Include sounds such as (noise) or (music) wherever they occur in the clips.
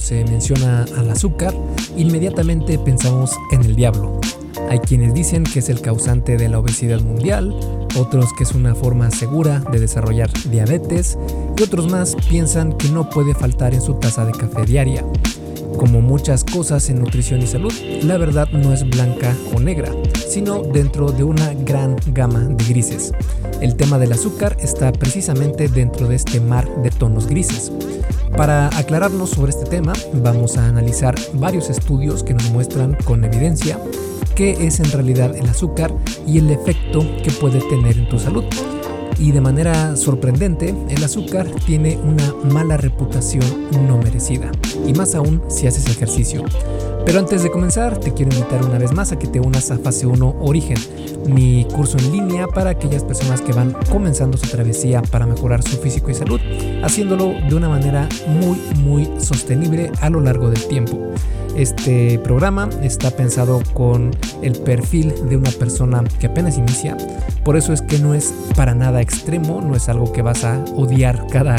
se menciona al azúcar, inmediatamente pensamos en el diablo. Hay quienes dicen que es el causante de la obesidad mundial, otros que es una forma segura de desarrollar diabetes y otros más piensan que no puede faltar en su taza de café diaria. Como muchas cosas en nutrición y salud, la verdad no es blanca o negra, sino dentro de una gran gama de grises. El tema del azúcar está precisamente dentro de este mar de tonos grises. Para aclararnos sobre este tema, vamos a analizar varios estudios que nos muestran con evidencia qué es en realidad el azúcar y el efecto que puede tener en tu salud y de manera sorprendente, el azúcar tiene una mala reputación no merecida, y más aún si haces ejercicio. Pero antes de comenzar, te quiero invitar una vez más a que te unas a Fase 1 Origen, mi curso en línea para aquellas personas que van comenzando su travesía para mejorar su físico y salud, haciéndolo de una manera muy, muy sostenible a lo largo del tiempo. Este programa está pensado con el perfil de una persona que apenas inicia, por eso es que no es para nada extremo, no es algo que vas a odiar cada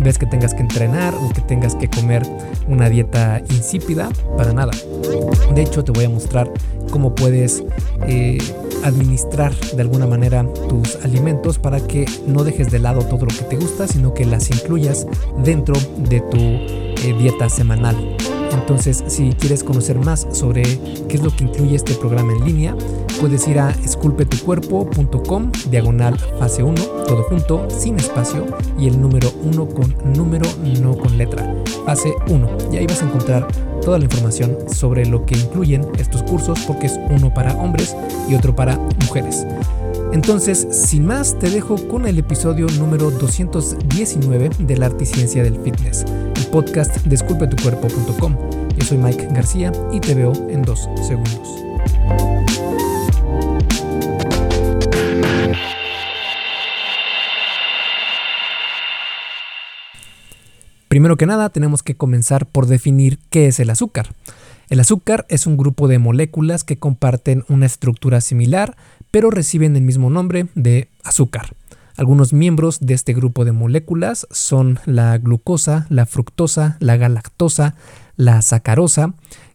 vez que tengas que entrenar o que tengas que comer una dieta insípida, para nada. De hecho, te voy a mostrar cómo puedes eh, administrar de alguna manera tus alimentos para que no dejes de lado todo lo que te gusta, sino que las incluyas dentro de tu eh, dieta semanal. Entonces, si quieres conocer más sobre qué es lo que incluye este programa en línea, puedes ir a esculpetucuerpo.com, diagonal fase 1, todo junto, sin espacio, y el número 1 con número, no con letra, fase 1. Y ahí vas a encontrar toda la información sobre lo que incluyen estos cursos, porque es uno para hombres y otro para mujeres. Entonces, sin más, te dejo con el episodio número 219 del Arte y Ciencia del Fitness, podcast de esculpetucuerpo.com. Yo soy Mike García y te veo en dos segundos. Primero que nada, tenemos que comenzar por definir qué es el azúcar. El azúcar es un grupo de moléculas que comparten una estructura similar, pero reciben el mismo nombre de azúcar. Algunos miembros de este grupo de moléculas son la glucosa, la fructosa, la galactosa, la sacarosa,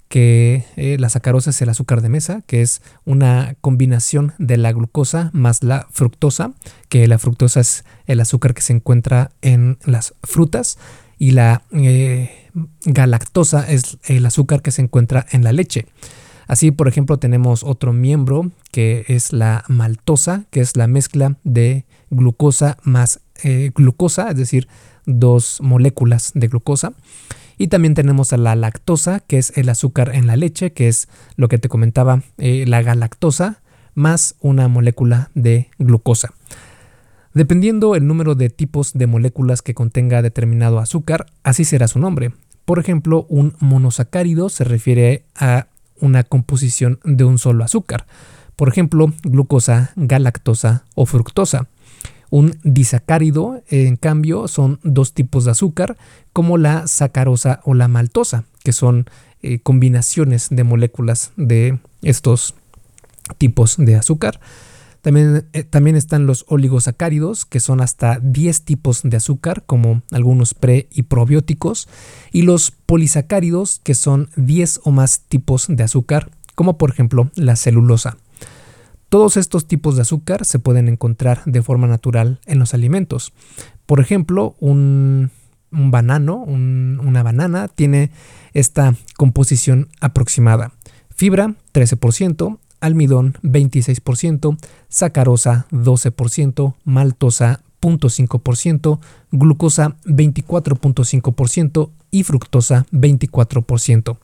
que eh, la sacarosa es el azúcar de mesa, que es una combinación de la glucosa más la fructosa, que la fructosa es el azúcar que se encuentra en las frutas y la eh, galactosa es el azúcar que se encuentra en la leche. Así, por ejemplo, tenemos otro miembro que es la maltosa, que es la mezcla de glucosa más eh, glucosa, es decir, dos moléculas de glucosa. Y también tenemos a la lactosa, que es el azúcar en la leche, que es lo que te comentaba, eh, la galactosa, más una molécula de glucosa. Dependiendo el número de tipos de moléculas que contenga determinado azúcar, así será su nombre. Por ejemplo, un monosacárido se refiere a una composición de un solo azúcar. Por ejemplo, glucosa, galactosa o fructosa. Un disacárido, en cambio, son dos tipos de azúcar, como la sacarosa o la maltosa, que son eh, combinaciones de moléculas de estos tipos de azúcar. También, eh, también, están los oligosacáridos, que son hasta 10 tipos de azúcar, como algunos pre y probióticos, y los polisacáridos, que son 10 o más tipos de azúcar, como por ejemplo la celulosa. Todos estos tipos de azúcar se pueden encontrar de forma natural en los alimentos. Por ejemplo, un, banano, una banana, tiene esta composición aproximada. Fibra 13%, almidón 26%, sacarosa 12%, maltosa 0.5%, glucosa 24.5% y fructosa 24%.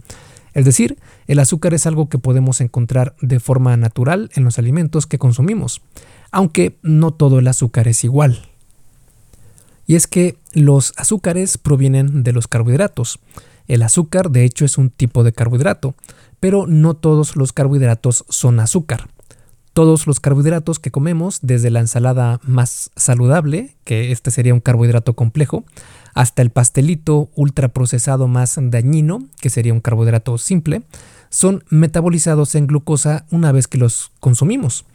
Es decir, el azúcar es algo que podemos encontrar de forma natural en los alimentos que consumimos, aunque no todo el azúcar es igual. Y es que los azúcares provienen de los carbohidratos. El azúcar de hecho es un tipo de carbohidrato, pero no todos los carbohidratos son azúcar. Todos los carbohidratos que comemos, desde la ensalada más saludable, que este sería un carbohidrato complejo, hasta el pastelito ultraprocesado más dañino, que sería un carbohidrato simple, son metabolizados en glucosa una vez que los consumimos.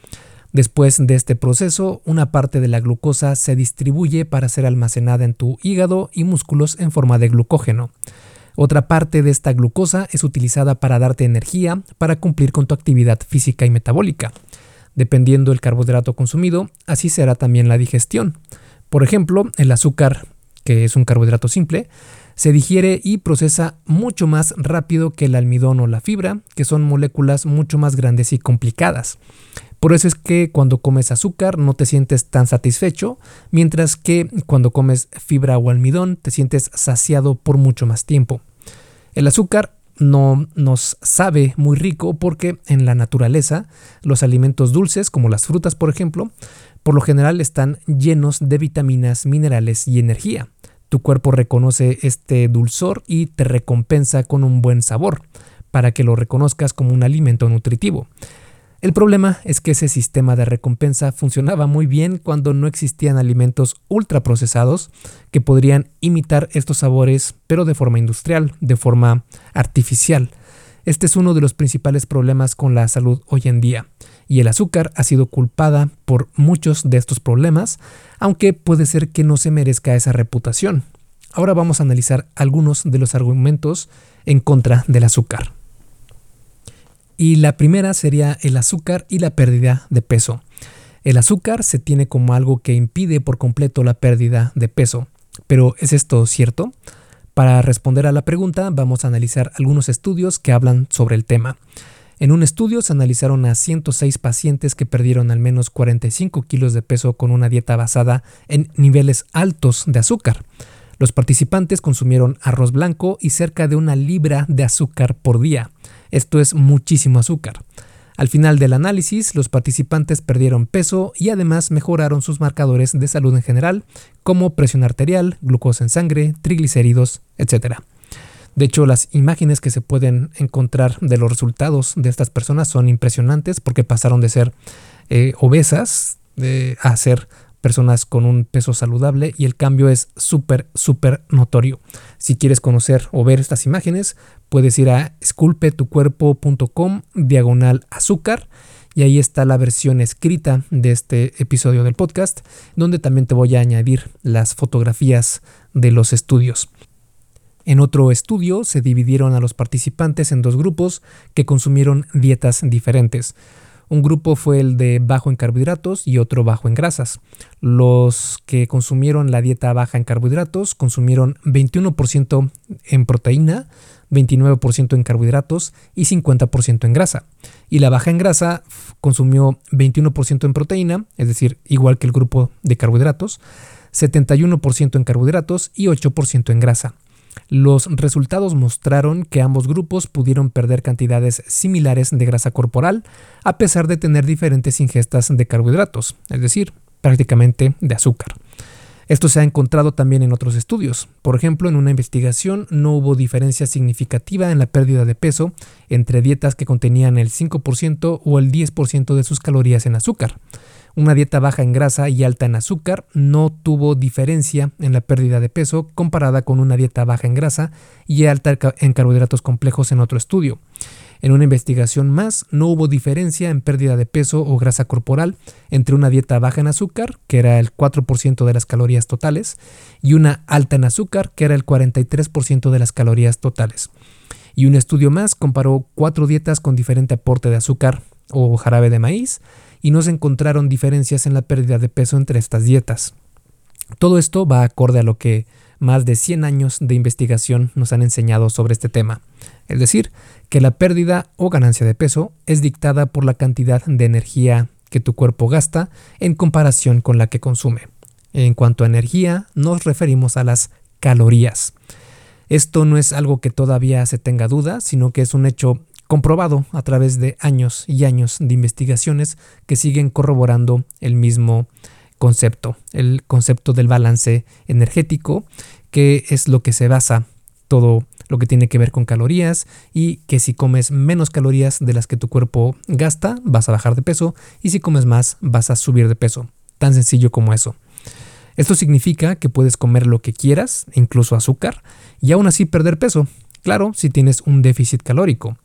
Después de este proceso, una parte de la glucosa se distribuye para ser almacenada en tu hígado y músculos en forma de glucógeno. Otra parte de esta glucosa es utilizada para darte energía para cumplir con tu actividad física y metabólica. Dependiendo del carbohidrato consumido, así será también la digestión. Por ejemplo, el azúcar, que es un carbohidrato simple, se digiere y procesa mucho más rápido que el almidón o la fibra, que son moléculas mucho más grandes y complicadas. Por eso es que cuando comes azúcar no te sientes tan satisfecho, mientras que cuando comes fibra o almidón te sientes saciado por mucho más tiempo. El azúcar no nos sabe muy rico porque en la naturaleza los alimentos dulces, como las frutas por ejemplo, por lo general están llenos de vitaminas, minerales y energía. Tu cuerpo reconoce este dulzor y te recompensa con un buen sabor, para que lo reconozcas como un alimento nutritivo. El problema es que ese sistema de recompensa funcionaba muy bien cuando no existían alimentos ultraprocesados que podrían imitar estos sabores, pero de forma industrial, de forma artificial. Este es uno de los principales problemas con la salud hoy en día, y el azúcar ha sido culpada por muchos de estos problemas, aunque puede ser que no se merezca esa reputación. Ahora vamos a analizar algunos de los argumentos en contra del azúcar. Y la primera sería el azúcar y la pérdida de peso. El azúcar se tiene como algo que impide por completo la pérdida de peso. Pero ¿es esto cierto? Para responder a la pregunta vamos a analizar algunos estudios que hablan sobre el tema. En un estudio se analizaron a 106 pacientes que perdieron al menos 45 kilos de peso con una dieta basada en niveles altos de azúcar. Los participantes consumieron arroz blanco y cerca de una libra de azúcar por día. Esto es muchísimo azúcar. Al final del análisis, los participantes perdieron peso y además mejoraron sus marcadores de salud en general, como presión arterial, glucosa en sangre, triglicéridos, etc. De hecho, las imágenes que se pueden encontrar de los resultados de estas personas son impresionantes porque pasaron de ser eh, obesas a ser personas con un peso saludable y el cambio es súper, súper notorio. Si quieres conocer o ver estas imágenes, puedes ir a esculpetucuerpo.com diagonal azúcar y ahí está la versión escrita de este episodio del podcast, donde también te voy a añadir las fotografías de los estudios. En otro estudio se dividieron a los participantes en dos grupos que consumieron dietas diferentes. Un grupo fue el de bajo en carbohidratos y otro bajo en grasas. Los que consumieron la dieta baja en carbohidratos consumieron 21% en proteína, 29% en carbohidratos y 50% en grasa. Y la baja en grasa consumió 21% en proteína, es decir, igual que el grupo de carbohidratos, 71% en carbohidratos y 8% en grasa. Los resultados mostraron que ambos grupos pudieron perder cantidades similares de grasa corporal a pesar de tener diferentes ingestas de carbohidratos, es decir, prácticamente de azúcar. Esto se ha encontrado también en otros estudios. Por ejemplo, en una investigación no hubo diferencia significativa en la pérdida de peso entre dietas que contenían el 5% o el 10% de sus calorías en azúcar. Una dieta baja en grasa y alta en azúcar no tuvo diferencia en la pérdida de peso comparada con una dieta baja en grasa y alta en carbohidratos complejos en otro estudio. En una investigación más, no hubo diferencia en pérdida de peso o grasa corporal entre una dieta baja en azúcar, que era el 4% de las calorías totales, y una alta en azúcar, que era el 43% de las calorías totales. Y un estudio más comparó cuatro dietas con diferente aporte de azúcar o jarabe de maíz y no se encontraron diferencias en la pérdida de peso entre estas dietas. Todo esto va acorde a lo que más de 100 años de investigación nos han enseñado sobre este tema, es decir, que la pérdida o ganancia de peso es dictada por la cantidad de energía que tu cuerpo gasta en comparación con la que consume. En cuanto a energía, nos referimos a las calorías. Esto no es algo que todavía se tenga duda, sino que es un hecho comprobado a través de años y años de investigaciones que siguen corroborando el mismo concepto, el concepto del balance energético, que es lo que se basa todo lo que tiene que ver con calorías y que si comes menos calorías de las que tu cuerpo gasta, vas a bajar de peso y si comes más, vas a subir de peso. Tan sencillo como eso. Esto significa que puedes comer lo que quieras, incluso azúcar, y aún así perder peso. Claro, si tienes un déficit calórico.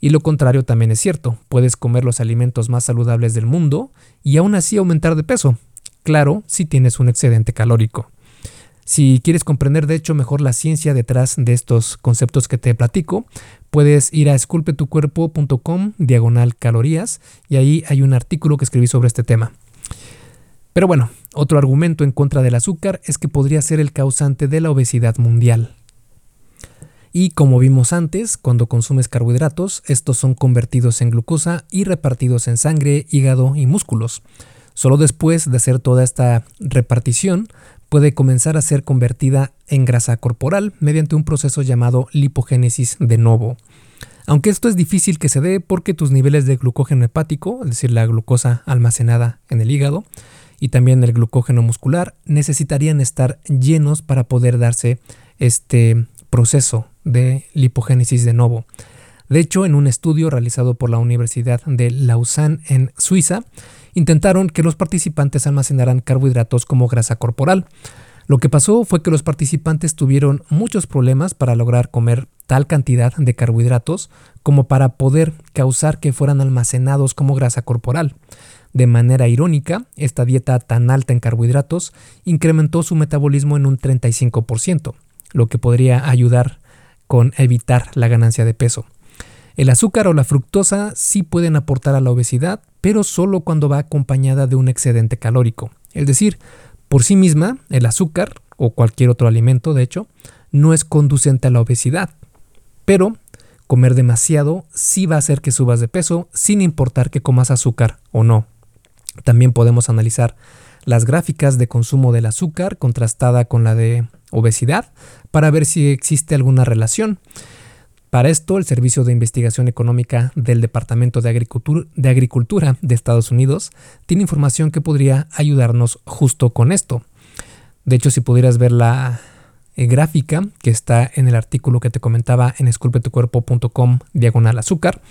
Y lo contrario también es cierto, puedes comer los alimentos más saludables del mundo y aún así aumentar de peso. Claro, si tienes un excedente calórico. Si quieres comprender de hecho mejor la ciencia detrás de estos conceptos que te platico, puedes ir a esculpetucuerpo.com diagonal calorías y ahí hay un artículo que escribí sobre este tema. Pero bueno, otro argumento en contra del azúcar es que podría ser el causante de la obesidad mundial. Y como vimos antes, cuando consumes carbohidratos, estos son convertidos en glucosa y repartidos en sangre, hígado y músculos. Solo después de hacer toda esta repartición, puede comenzar a ser convertida en grasa corporal mediante un proceso llamado lipogénesis de novo. Aunque esto es difícil que se dé porque tus niveles de glucógeno hepático, es decir, la glucosa almacenada en el hígado, y también el glucógeno muscular necesitarían estar llenos para poder darse este proceso de lipogénesis de novo. De hecho, en un estudio realizado por la Universidad de Lausanne en Suiza, intentaron que los participantes almacenaran carbohidratos como grasa corporal. Lo que pasó fue que los participantes tuvieron muchos problemas para lograr comer tal cantidad de carbohidratos como para poder causar que fueran almacenados como grasa corporal. De manera irónica, esta dieta tan alta en carbohidratos incrementó su metabolismo en un 35%, lo que podría ayudar con evitar la ganancia de peso. El azúcar o la fructosa sí pueden aportar a la obesidad, pero solo cuando va acompañada de un excedente calórico. Es decir, por sí misma, el azúcar, o cualquier otro alimento de hecho, no es conducente a la obesidad. Pero comer demasiado sí va a hacer que subas de peso sin importar que comas azúcar o no. También podemos analizar las gráficas de consumo del azúcar contrastada con la de obesidad para ver si existe alguna relación. Para esto, el Servicio de Investigación Económica del Departamento de Agricultura, de Estados Unidos tiene información que podría ayudarnos justo con esto. De hecho, si pudieras ver la eh, gráfica que está en el artículo que te comentaba en esculpetucuerpo.com diagonal azúcar,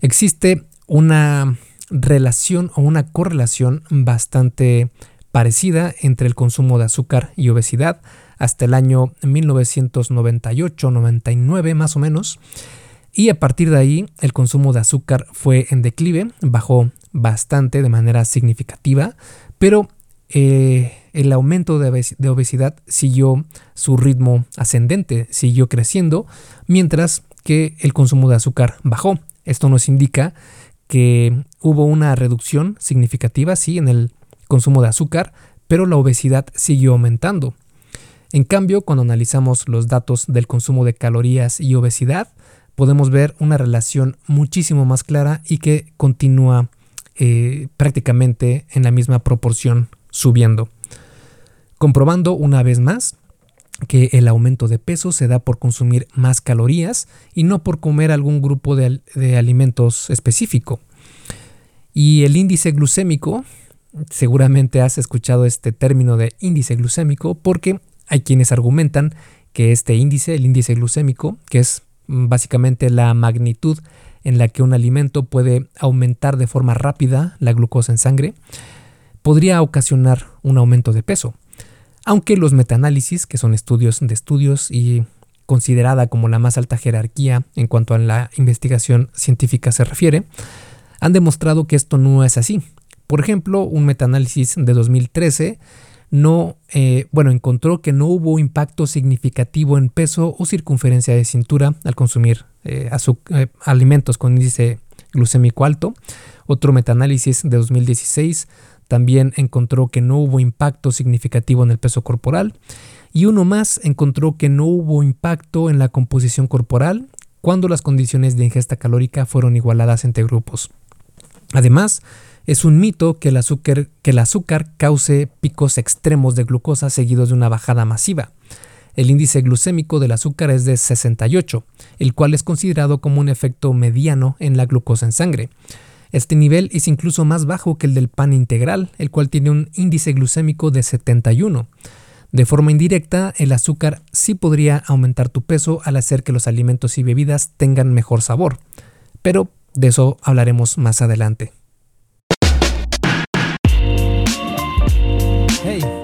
existe una relación o una correlación bastante parecida entre el consumo de azúcar y obesidad hasta el año 1998-99 más o menos. Y a partir de ahí el consumo de azúcar fue en declive, bajó bastante de manera significativa, pero eh, el aumento de, obesidad siguió su ritmo ascendente, siguió creciendo, mientras que el consumo de azúcar bajó. Esto nos indica que hubo una reducción significativa, sí, en el consumo de azúcar, pero la obesidad siguió aumentando. En cambio, cuando analizamos los datos del consumo de calorías y obesidad, podemos ver una relación muchísimo más clara y que continúa eh, prácticamente en la misma proporción subiendo. Comprobando una vez más que el aumento de peso se da por consumir más calorías y no por comer algún grupo de, de alimentos específico. Y el índice glucémico, seguramente has escuchado este término de índice glucémico porque hay quienes argumentan que este índice, el índice glucémico, que es básicamente la magnitud en la que un alimento puede aumentar de forma rápida la glucosa en sangre, podría ocasionar un aumento de peso aunque los metaanálisis, que son estudios de estudios y considerada como la más alta jerarquía en cuanto a la investigación científica se refiere, han demostrado que esto no es así. Por ejemplo, un metaanálisis de 2013 no, eh, bueno, encontró que no hubo impacto significativo en peso o circunferencia de cintura al consumir eh, eh, alimentos con índice glucémico alto. Otro metaanálisis de 2016 también encontró que no hubo impacto significativo en el peso corporal. Y uno más encontró que no hubo impacto en la composición corporal cuando las condiciones de ingesta calórica fueron igualadas entre grupos. Además, es un mito que el azúcar, cause picos extremos de glucosa seguidos de una bajada masiva. El índice glucémico del azúcar es de 68, el cual es considerado como un efecto mediano en la glucosa en sangre. Este nivel es incluso más bajo que el del pan integral, el cual tiene un índice glucémico de 71. De forma indirecta, el azúcar sí podría aumentar tu peso al hacer que los alimentos y bebidas tengan mejor sabor, pero de eso hablaremos más adelante.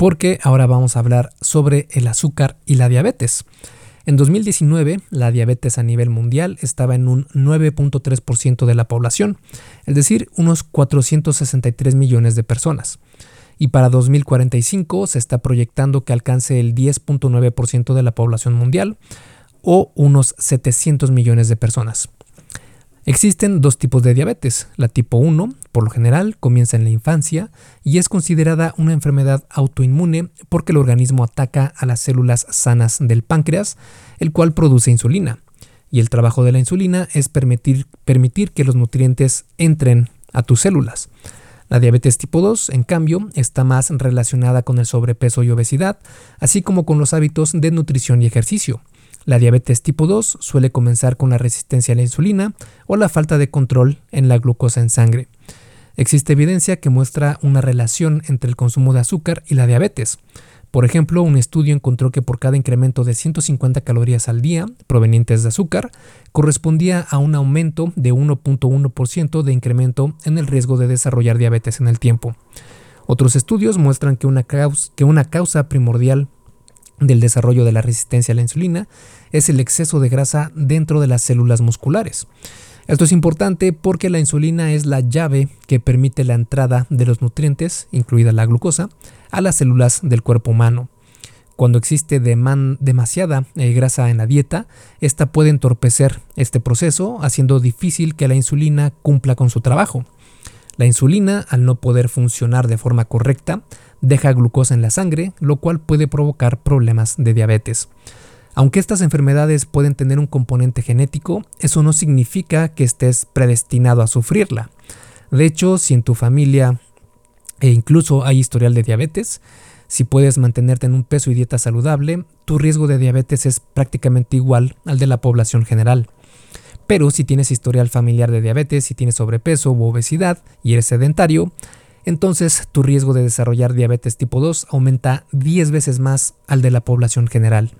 Porque ahora vamos a hablar sobre el azúcar y la diabetes. En 2019, la diabetes a nivel mundial estaba en un 9.3% de la población, es decir, unos 463 millones de personas. Y para 2045 se está proyectando que alcance el 10.9% de la población mundial, o unos 700 millones de personas. Existen dos tipos de diabetes. La tipo 1, por lo general, comienza en la infancia y es considerada una enfermedad autoinmune porque el organismo ataca a las células sanas del páncreas, el cual produce insulina. Y el trabajo de la insulina es permitir, que los nutrientes entren a tus células. La diabetes tipo 2, en cambio, está más relacionada con el sobrepeso y obesidad, así como con los hábitos de nutrición y ejercicio. La diabetes tipo 2 suele comenzar con la resistencia a la insulina o la falta de control en la glucosa en sangre. Existe evidencia que muestra una relación entre el consumo de azúcar y la diabetes. Por ejemplo, un estudio encontró que por cada incremento de 150 calorías al día provenientes de azúcar, correspondía a un aumento de 1.1% de incremento en el riesgo de desarrollar diabetes en el tiempo. Otros estudios muestran que una causa, que una causa primordial del desarrollo de la resistencia a la insulina es el exceso de grasa dentro de las células musculares. Esto es importante porque la insulina es la llave que permite la entrada de los nutrientes, incluida la glucosa, a las células del cuerpo humano. Cuando existe demasiada eh, grasa en la dieta, esta puede entorpecer este proceso, haciendo difícil que la insulina cumpla con su trabajo. La insulina, al no poder funcionar de forma correcta, deja glucosa en la sangre, lo cual puede provocar problemas de diabetes. Aunque estas enfermedades pueden tener un componente genético, eso no significa que estés predestinado a sufrirla. De hecho, si en tu familia e incluso hay historial de diabetes, si puedes mantenerte en un peso y dieta saludable, tu riesgo de diabetes es prácticamente igual al de la población general. Pero si tienes historial familiar de diabetes, si tienes sobrepeso u obesidad y eres sedentario, entonces tu riesgo de desarrollar diabetes tipo 2 aumenta 10 veces más al de la población general.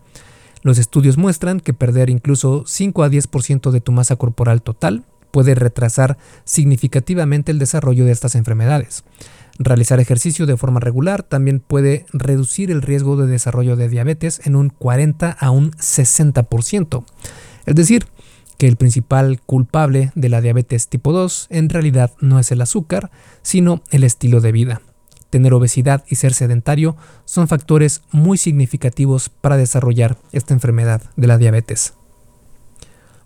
Los estudios muestran que perder incluso 5 a 10% de tu masa corporal total puede retrasar significativamente el desarrollo de estas enfermedades. Realizar ejercicio de forma regular también puede reducir el riesgo de desarrollo de diabetes en un 40 a un 60%. Es decir, que el principal culpable de la diabetes tipo 2 en realidad no es el azúcar, sino el estilo de vida. Tener obesidad y ser sedentario son factores muy significativos para desarrollar esta enfermedad de la diabetes.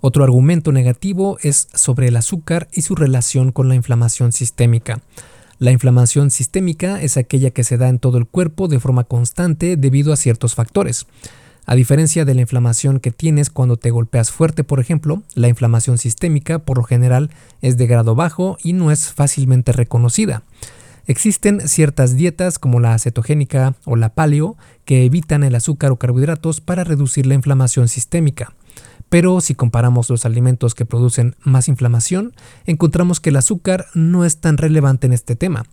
Otro argumento negativo es sobre el azúcar y su relación con la inflamación sistémica. La inflamación sistémica es aquella que se da en todo el cuerpo de forma constante debido a ciertos factores. A diferencia de la inflamación que tienes cuando te golpeas fuerte, por ejemplo, la inflamación sistémica por lo general es de grado bajo y no es fácilmente reconocida. Existen ciertas dietas como la cetogénica o la paleo que evitan el azúcar o carbohidratos para reducir la inflamación sistémica. Pero si comparamos los alimentos que producen más inflamación, encontramos que el azúcar no es tan relevante en este tema.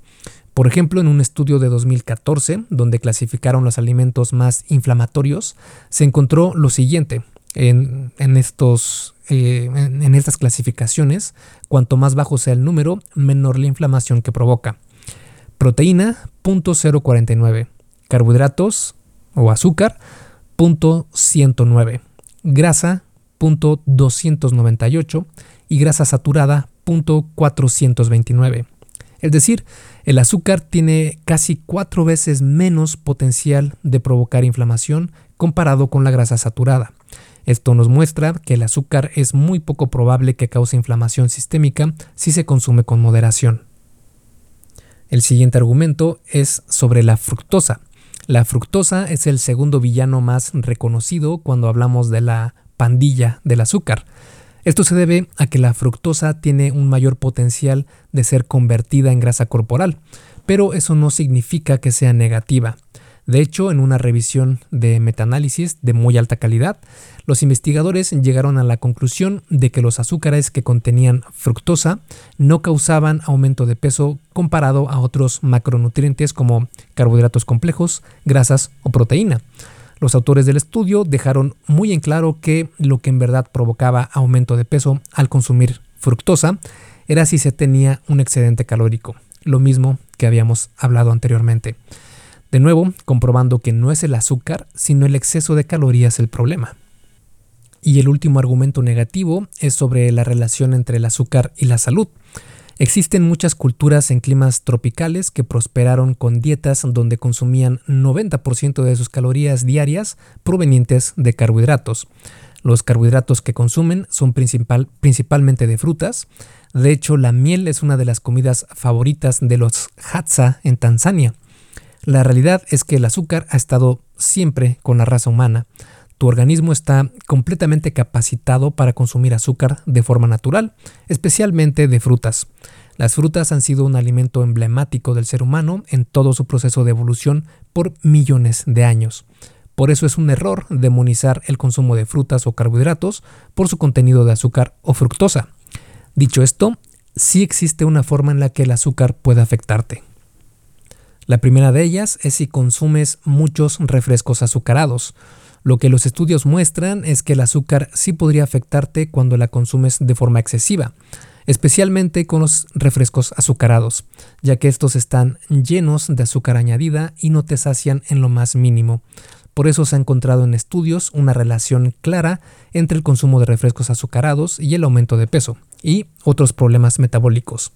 Por ejemplo, en un estudio de 2014, donde clasificaron los alimentos más inflamatorios, se encontró lo siguiente. Eh, en, estas clasificaciones, cuanto más bajo sea el número, menor la inflamación que provoca. Proteína, 0.049. Carbohidratos o azúcar, 0.109. Grasa, 0.298. Y grasa saturada, 0.429. Es decir, el azúcar tiene casi cuatro veces menos potencial de provocar inflamación comparado con la grasa saturada. Esto nos muestra que el azúcar es muy poco probable que cause inflamación sistémica si se consume con moderación. El siguiente argumento es sobre la fructosa. La fructosa es el segundo villano más reconocido cuando hablamos de la pandilla del azúcar. Esto se debe a que la fructosa tiene un mayor potencial de ser convertida en grasa corporal, pero eso no significa que sea negativa. De hecho, en una revisión de metaanálisis de muy alta calidad, los investigadores llegaron a la conclusión de que los azúcares que contenían fructosa no causaban aumento de peso comparado a otros macronutrientes como carbohidratos complejos, grasas o proteína. Los autores del estudio dejaron muy en claro que lo que en verdad provocaba aumento de peso al consumir fructosa era si se tenía un excedente calórico, lo mismo que habíamos hablado anteriormente. De nuevo, comprobando que no es el azúcar, sino el exceso de calorías el problema. Y el último argumento negativo es sobre la relación entre el azúcar y la salud. Existen muchas culturas en climas tropicales que prosperaron con dietas donde consumían 90% de sus calorías diarias provenientes de carbohidratos. Los carbohidratos que consumen son principal, principalmente de frutas. De hecho, la miel es una de las comidas favoritas de los Hadza en Tanzania. La realidad es que el azúcar ha estado siempre con la raza humana. Tu organismo está completamente capacitado para consumir azúcar de forma natural, especialmente de frutas. Las frutas han sido un alimento emblemático del ser humano en todo su proceso de evolución por millones de años. Por eso es un error demonizar el consumo de frutas o carbohidratos por su contenido de azúcar o fructosa. Dicho esto, sí existe una forma en la que el azúcar puede afectarte. La primera de ellas es si consumes muchos refrescos azucarados. Lo que los estudios muestran es que el azúcar sí podría afectarte cuando la consumes de forma excesiva, especialmente con los refrescos azucarados, ya que estos están llenos de azúcar añadida y no te sacian en lo más mínimo. Por eso se ha encontrado en estudios una relación clara entre el consumo de refrescos azucarados y el aumento de peso y otros problemas metabólicos.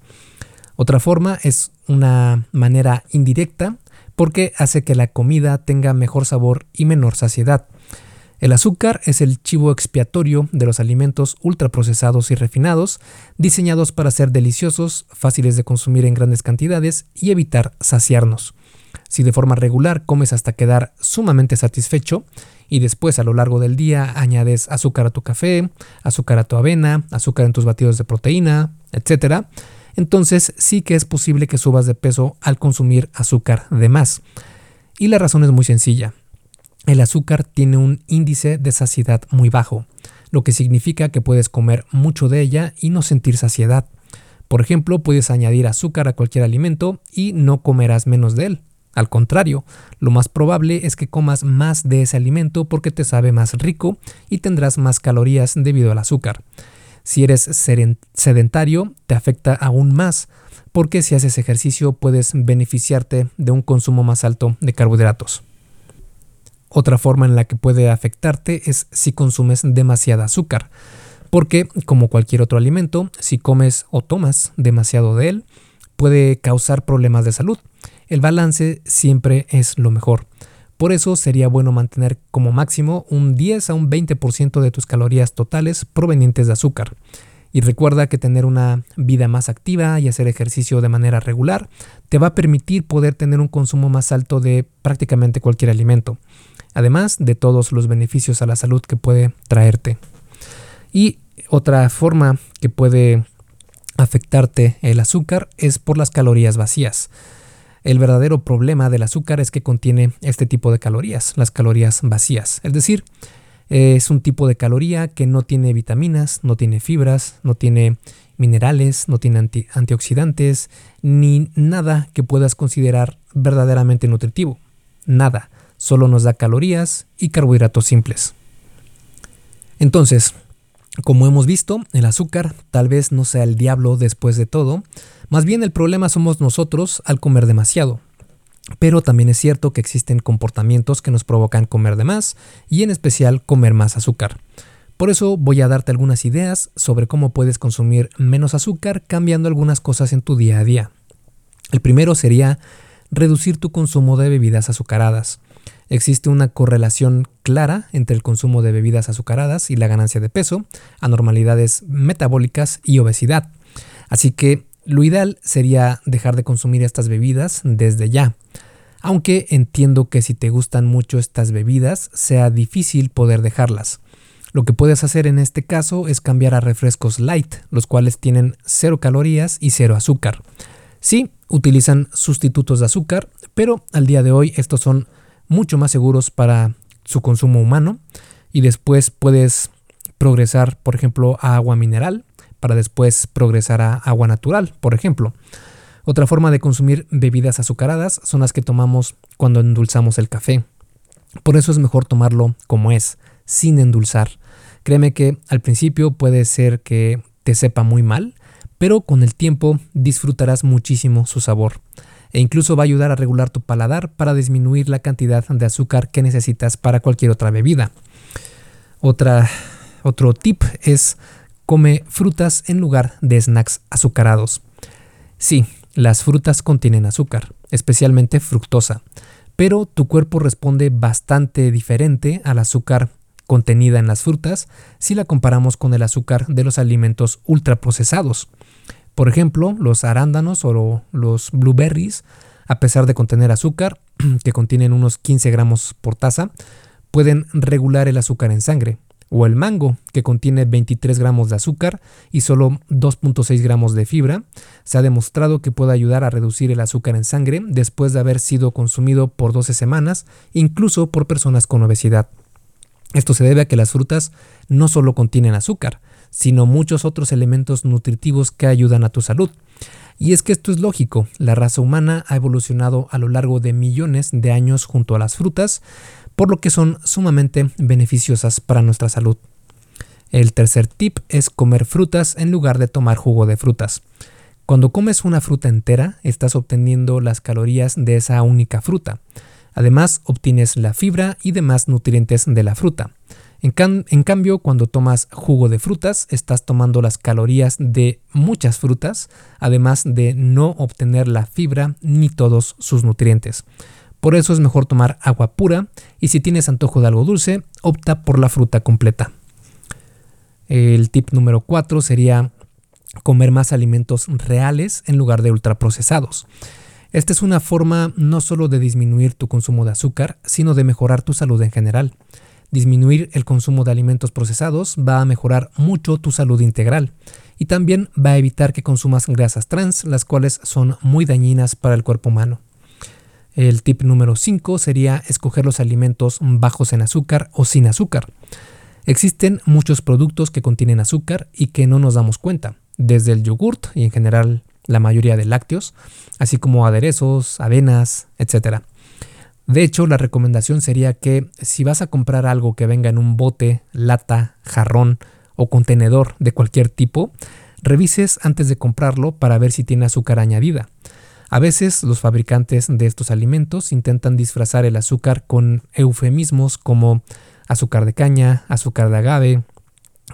Otra forma es una manera indirecta porque hace que la comida tenga mejor sabor y menor saciedad. El azúcar es el chivo expiatorio de los alimentos ultraprocesados y refinados, diseñados para ser deliciosos, fáciles de consumir en grandes cantidades y evitar saciarnos. Si de forma regular comes hasta quedar sumamente satisfecho y después a lo largo del día añades azúcar a tu café, azúcar a tu avena, azúcar en tus batidos de proteína, etc., entonces sí que es posible que subas de peso al consumir azúcar de más. Y la razón es muy sencilla. El azúcar tiene un índice de saciedad muy bajo, lo que significa que puedes comer mucho de ella y no sentir saciedad. Por ejemplo, puedes añadir azúcar a cualquier alimento y no comerás menos de él. Al contrario, lo más probable es que comas más de ese alimento porque te sabe más rico y tendrás más calorías debido al azúcar. Si eres sedentario, te afecta aún más, porque si haces ejercicio puedes beneficiarte de un consumo más alto de carbohidratos. Otra forma en la que puede afectarte es si consumes demasiada azúcar, porque como cualquier otro alimento, si comes o tomas demasiado de él, puede causar problemas de salud. El balance siempre es lo mejor. Por eso sería bueno mantener como máximo un 10 a un 20% de tus calorías totales provenientes de azúcar. Y recuerda que tener una vida más activa y hacer ejercicio de manera regular te va a permitir poder tener un consumo más alto de prácticamente cualquier alimento, además de todos los beneficios a la salud que puede traerte. Y otra forma que puede afectarte el azúcar es por las calorías vacías. El verdadero problema del azúcar es que contiene este tipo de calorías, las calorías vacías. Es decir, es un tipo de caloría que no tiene vitaminas, no tiene fibras, no tiene minerales, no tiene antioxidantes, ni nada que puedas considerar verdaderamente nutritivo. Nada, solo nos da calorías y carbohidratos simples. Entonces, como hemos visto, el azúcar tal vez no sea el diablo después de todo, más bien el problema somos nosotros al comer demasiado. Pero también es cierto que existen comportamientos que nos provocan comer de más y en especial comer más azúcar. Por eso voy a darte algunas ideas sobre cómo puedes consumir menos azúcar cambiando algunas cosas en tu día a día. El primero sería reducir tu consumo de bebidas azucaradas. Existe una correlación clara entre el consumo de bebidas azucaradas y la ganancia de peso, anormalidades metabólicas y obesidad. Así que lo ideal sería dejar de consumir estas bebidas desde ya. aunque entiendo que si te gustan mucho estas bebidas sea difícil poder dejarlas. Lo que puedes hacer en este caso es cambiar a refrescos light, los cuales tienen cero calorías y cero azúcar. Sí, utilizan sustitutos de azúcar, pero al día de hoy estos son mucho más seguros para su consumo humano y después puedes progresar, por ejemplo, a agua mineral para después progresar a agua natural, por ejemplo. Otra forma de consumir bebidas azucaradas son las que tomamos cuando endulzamos el café. Por eso es mejor tomarlo como es, sin endulzar. Créeme que al principio puede ser que te sepa muy mal, pero con el tiempo disfrutarás muchísimo su sabor e incluso va a ayudar a regular tu paladar para disminuir la cantidad de azúcar que necesitas para cualquier otra bebida. Otra, otro tip es come frutas en lugar de snacks azucarados. Sí, las frutas contienen azúcar, especialmente fructosa, pero tu cuerpo responde bastante diferente al azúcar contenida en las frutas si la comparamos con el azúcar de los alimentos ultraprocesados. Por ejemplo, los arándanos o los blueberries, a pesar de contener azúcar, (clears throat) que contienen unos 15 gramos por taza, pueden regular el azúcar en sangre. O el mango, que contiene 23 gramos de azúcar y solo 2.6 gramos de fibra, se ha demostrado que puede ayudar a reducir el azúcar en sangre después de haber sido consumido por 12 semanas, incluso por personas con obesidad. Esto se debe a que las frutas no solo contienen azúcar, sino muchos otros elementos nutritivos que ayudan a tu salud. Y es que esto es lógico, la raza humana ha evolucionado a lo largo de millones de años junto a las frutas, por lo que son sumamente beneficiosas para nuestra salud. El tercer tip es comer frutas en lugar de tomar jugo de frutas. Cuando comes una fruta entera, estás obteniendo las calorías de esa única fruta. Además, obtienes la fibra y demás nutrientes de la fruta. En, cambio, cuando tomas jugo de frutas, estás tomando las calorías de muchas frutas, además de no obtener la fibra ni todos sus nutrientes. Por eso es mejor tomar agua pura y si tienes antojo de algo dulce, opta por la fruta completa. El tip número 4 sería comer más alimentos reales en lugar de ultraprocesados. Esta es una forma no solo de disminuir tu consumo de azúcar, sino de mejorar tu salud en general. Disminuir el consumo de alimentos procesados va a mejorar mucho tu salud integral y también va a evitar que consumas grasas trans, las cuales son muy dañinas para el cuerpo humano. El tip número 5 sería escoger los alimentos bajos en azúcar o sin azúcar. Existen muchos productos que contienen azúcar y que no nos damos cuenta, desde el yogurt y en general la mayoría de lácteos, así como aderezos, avenas, etc. De hecho, la recomendación sería que si vas a comprar algo que venga en un bote, lata, jarrón o contenedor de cualquier tipo, revises antes de comprarlo para ver si tiene azúcar añadida. A veces los fabricantes de estos alimentos intentan disfrazar el azúcar con eufemismos como azúcar de caña, azúcar de agave,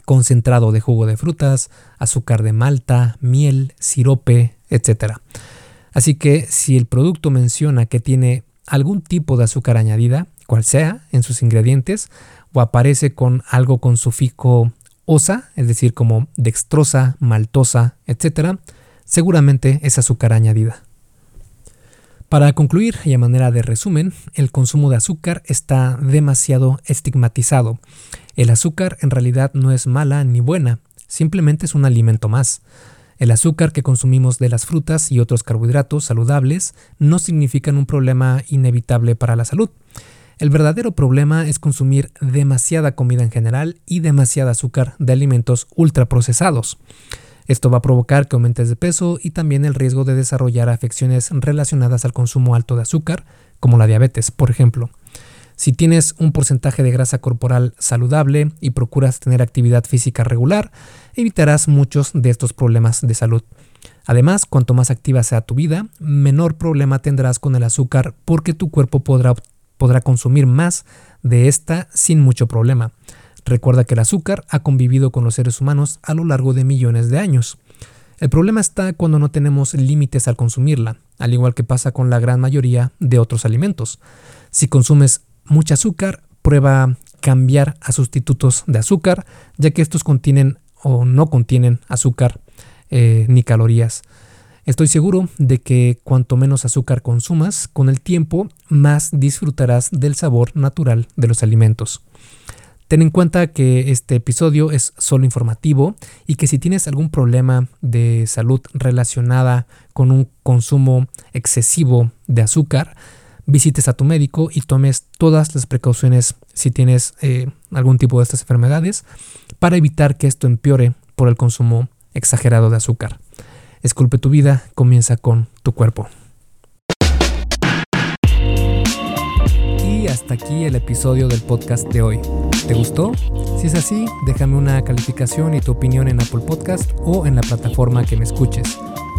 concentrado de jugo de frutas, azúcar de malta, miel, sirope, etc. Así que si el producto menciona que tiene algún tipo de azúcar añadida, cual sea, en sus ingredientes, o aparece con algo con sufijo osa, es decir, como dextrosa, maltosa, etc., seguramente es azúcar añadida. Para concluir y a manera de resumen, el consumo de azúcar está demasiado estigmatizado. El azúcar en realidad no es mala ni buena, simplemente es un alimento más. El azúcar que consumimos de las frutas y otros carbohidratos saludables no significan un problema inevitable para la salud. El verdadero problema es consumir demasiada comida en general y demasiada azúcar de alimentos ultraprocesados. Esto va a provocar que aumentes de peso y también el riesgo de desarrollar afecciones relacionadas al consumo alto de azúcar, como la diabetes, por ejemplo. Si tienes un porcentaje de grasa corporal saludable y procuras tener actividad física regular, evitarás muchos de estos problemas de salud. Además, cuanto más activa sea tu vida, menor problema tendrás con el azúcar porque tu cuerpo podrá, podrá consumir más de esta sin mucho problema. Recuerda que el azúcar ha convivido con los seres humanos a lo largo de millones de años. El problema está cuando no tenemos límites al consumirla, al igual que pasa con la gran mayoría de otros alimentos. Si consumes mucha azúcar, prueba cambiar a sustitutos de azúcar, ya que estos contienen o no contienen azúcar eh, ni calorías. Estoy seguro de que cuanto menos azúcar consumas, con el tiempo más disfrutarás del sabor natural de los alimentos. Ten en cuenta que este episodio es solo informativo y que si tienes algún problema de salud relacionada con un consumo excesivo de azúcar, visites a tu médico y tomes todas las precauciones si tienes eh, algún tipo de estas enfermedades para evitar que esto empeore por el consumo exagerado de azúcar. Esculpe tu vida comienza con tu cuerpo. Y hasta aquí el episodio del podcast de hoy. ¿Te gustó? Si es así, déjame una calificación y tu opinión en Apple Podcast o en la plataforma que me escuches.